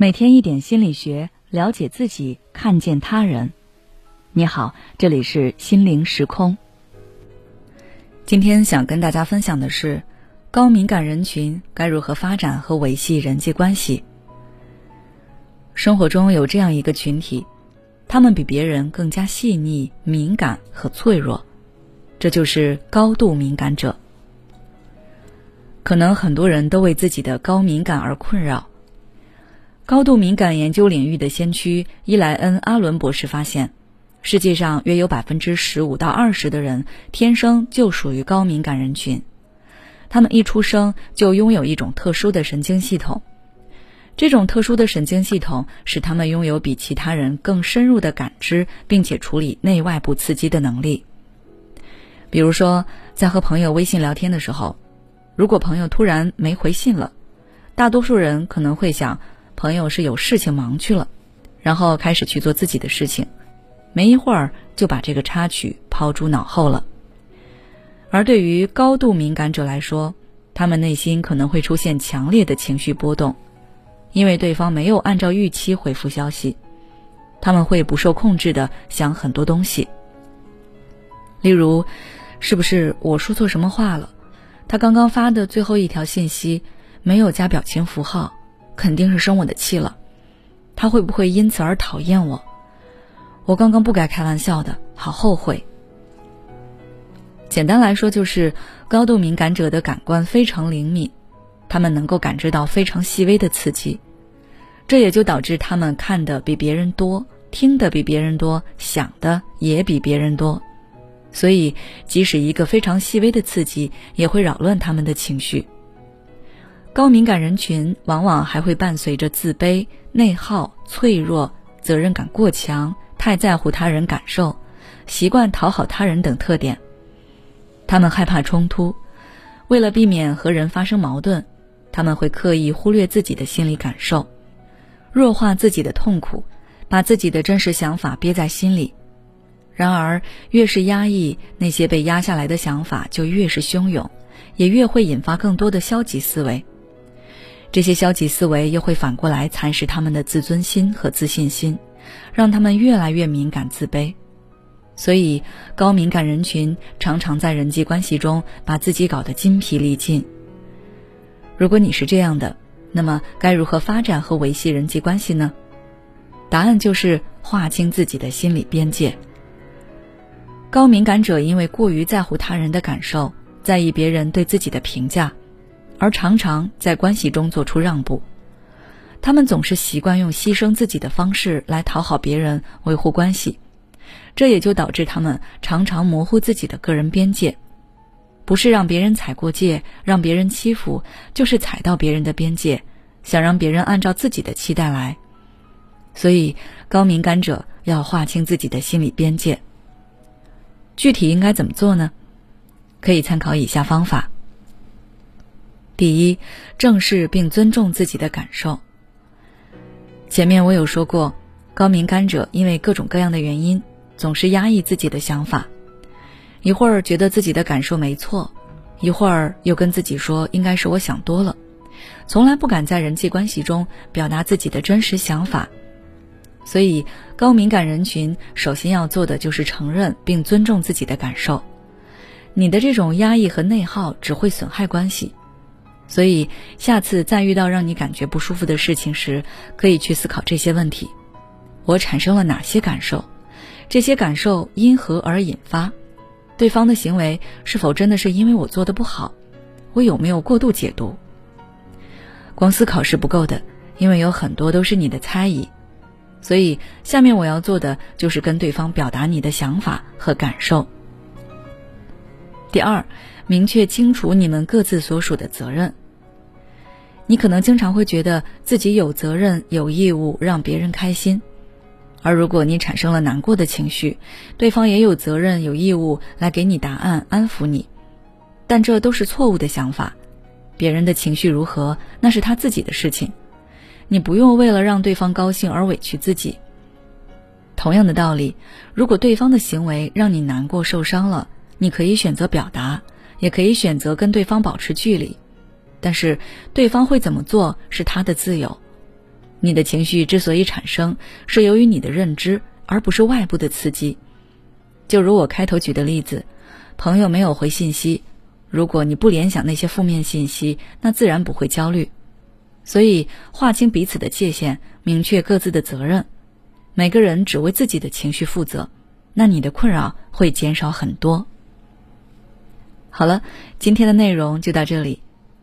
每天一点心理学，了解自己，看见他人。你好，这里是心灵时空。今天想跟大家分享的是，高敏感人群该如何发展和维系人际关系。生活中有这样一个群体，他们比别人更加细腻、敏感和脆弱，这就是高度敏感者。可能很多人都为自己的高敏感而困扰。高度敏感研究领域的先驱伊莱恩·阿伦博士发现，世界上约有百分之十五到二十的人天生就属于高敏感人群，他们一出生就拥有一种特殊的神经系统，这种特殊的神经系统使他们拥有比其他人更深入的感知，并且处理内外部刺激的能力。比如说，在和朋友微信聊天的时候，如果朋友突然没回信了，大多数人可能会想。朋友是有事情忙去了，然后开始去做自己的事情，没一会儿就把这个插曲抛诸脑后了。而对于高度敏感者来说，他们内心可能会出现强烈的情绪波动，因为对方没有按照预期回复消息，他们会不受控制的想很多东西，例如，是不是我说错什么话了？他刚刚发的最后一条信息没有加表情符号。肯定是生我的气了，他会不会因此而讨厌我？我刚刚不该开玩笑的，好后悔。简单来说，就是高度敏感者的感官非常灵敏，他们能够感知到非常细微的刺激，这也就导致他们看的比别人多，听的比别人多，想的也比别人多，所以即使一个非常细微的刺激，也会扰乱他们的情绪。高敏感人群往往还会伴随着自卑、内耗、脆弱、责任感过强、太在乎他人感受、习惯讨好他人等特点。他们害怕冲突，为了避免和人发生矛盾，他们会刻意忽略自己的心理感受，弱化自己的痛苦，把自己的真实想法憋在心里。然而，越是压抑，那些被压下来的想法就越是汹涌，也越会引发更多的消极思维。这些消极思维又会反过来蚕食他们的自尊心和自信心，让他们越来越敏感自卑。所以，高敏感人群常常在人际关系中把自己搞得筋疲力尽。如果你是这样的，那么该如何发展和维系人际关系呢？答案就是划清自己的心理边界。高敏感者因为过于在乎他人的感受，在意别人对自己的评价。而常常在关系中做出让步，他们总是习惯用牺牲自己的方式来讨好别人、维护关系，这也就导致他们常常模糊自己的个人边界，不是让别人踩过界、让别人欺负，就是踩到别人的边界，想让别人按照自己的期待来。所以，高敏感者要划清自己的心理边界。具体应该怎么做呢？可以参考以下方法。第一，正视并尊重自己的感受。前面我有说过，高敏感者因为各种各样的原因，总是压抑自己的想法，一会儿觉得自己的感受没错，一会儿又跟自己说应该是我想多了，从来不敢在人际关系中表达自己的真实想法。所以，高敏感人群首先要做的就是承认并尊重自己的感受。你的这种压抑和内耗只会损害关系。所以，下次再遇到让你感觉不舒服的事情时，可以去思考这些问题：我产生了哪些感受？这些感受因何而引发？对方的行为是否真的是因为我做的不好？我有没有过度解读？光思考是不够的，因为有很多都是你的猜疑。所以，下面我要做的就是跟对方表达你的想法和感受。第二，明确清楚你们各自所属的责任。你可能经常会觉得自己有责任、有义务让别人开心，而如果你产生了难过的情绪，对方也有责任、有义务来给你答案、安抚你。但这都是错误的想法。别人的情绪如何，那是他自己的事情，你不用为了让对方高兴而委屈自己。同样的道理，如果对方的行为让你难过、受伤了，你可以选择表达，也可以选择跟对方保持距离。但是，对方会怎么做是他的自由。你的情绪之所以产生，是由于你的认知，而不是外部的刺激。就如我开头举的例子，朋友没有回信息，如果你不联想那些负面信息，那自然不会焦虑。所以，划清彼此的界限，明确各自的责任，每个人只为自己的情绪负责，那你的困扰会减少很多。好了，今天的内容就到这里。